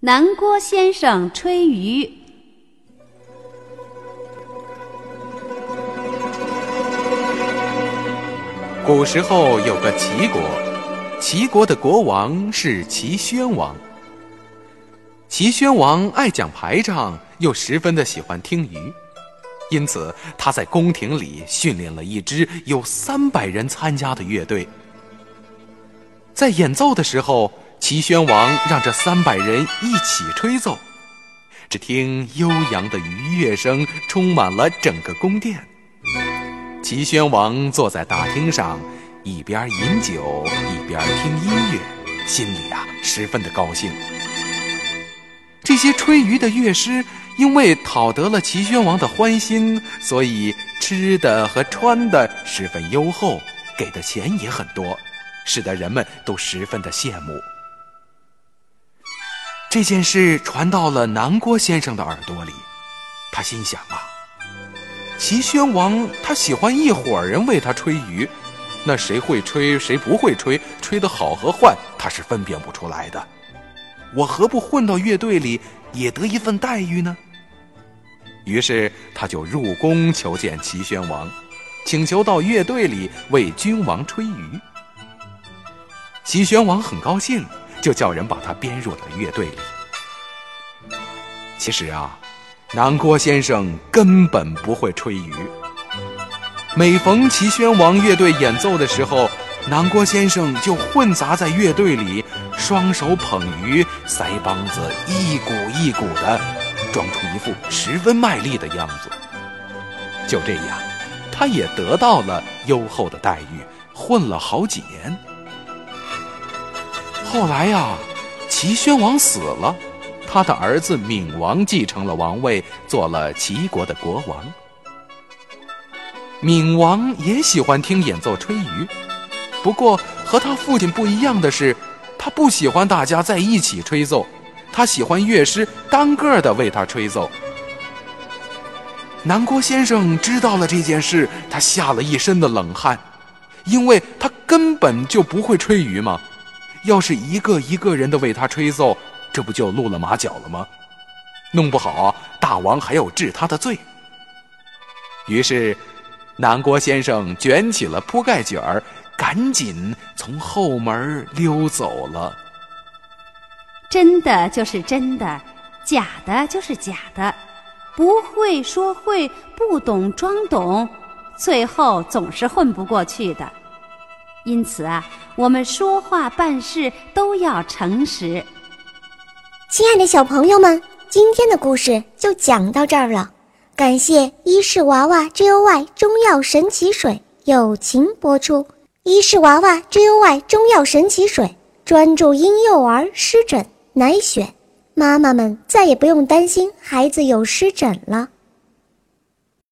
南郭先生吹竽。古时候有个齐国，齐国的国王是齐宣王。齐宣王爱讲排场，又十分的喜欢听竽，因此他在宫廷里训练了一支有三百人参加的乐队。在演奏的时候，齐宣王让这三百人一起吹奏，只听悠扬的愉乐声充满了整个宫殿。齐宣王坐在大厅上，一边饮酒一边听音乐，心里啊十分的高兴。这些吹竽的乐师因为讨得了齐宣王的欢心，所以吃的和穿的十分优厚，给的钱也很多，使得人们都十分的羡慕。这件事传到了南郭先生的耳朵里，他心想啊。齐宣王他喜欢一伙人为他吹竽，那谁会吹谁不会吹，吹得好和坏他是分辨不出来的。我何不混到乐队里，也得一份待遇呢？于是他就入宫求见齐宣王，请求到乐队里为君王吹竽。齐宣王很高兴，就叫人把他编入了乐队里。其实啊。南郭先生根本不会吹竽。每逢齐宣王乐队演奏的时候，南郭先生就混杂在乐队里，双手捧竽，腮帮子一鼓一鼓的，装出一副十分卖力的样子。就这样，他也得到了优厚的待遇，混了好几年。后来呀，齐宣王死了。他的儿子闵王继承了王位，做了齐国的国王。闵王也喜欢听演奏吹竽，不过和他父亲不一样的是，他不喜欢大家在一起吹奏，他喜欢乐师单个的为他吹奏。南郭先生知道了这件事，他吓了一身的冷汗，因为他根本就不会吹竽嘛。要是一个一个人的为他吹奏。这不就露了马脚了吗？弄不好大王还要治他的罪。于是，南郭先生卷起了铺盖卷儿，赶紧从后门溜走了。真的就是真的，假的就是假的，不会说会，不懂装懂，最后总是混不过去的。因此啊，我们说话办事都要诚实。亲爱的小朋友们，今天的故事就讲到这儿了。感谢伊氏娃娃 J O Y 中药神奇水友情播出。伊氏娃娃 J O Y 中药神奇水专注婴幼儿湿疹，奶癣，妈妈们再也不用担心孩子有湿疹了。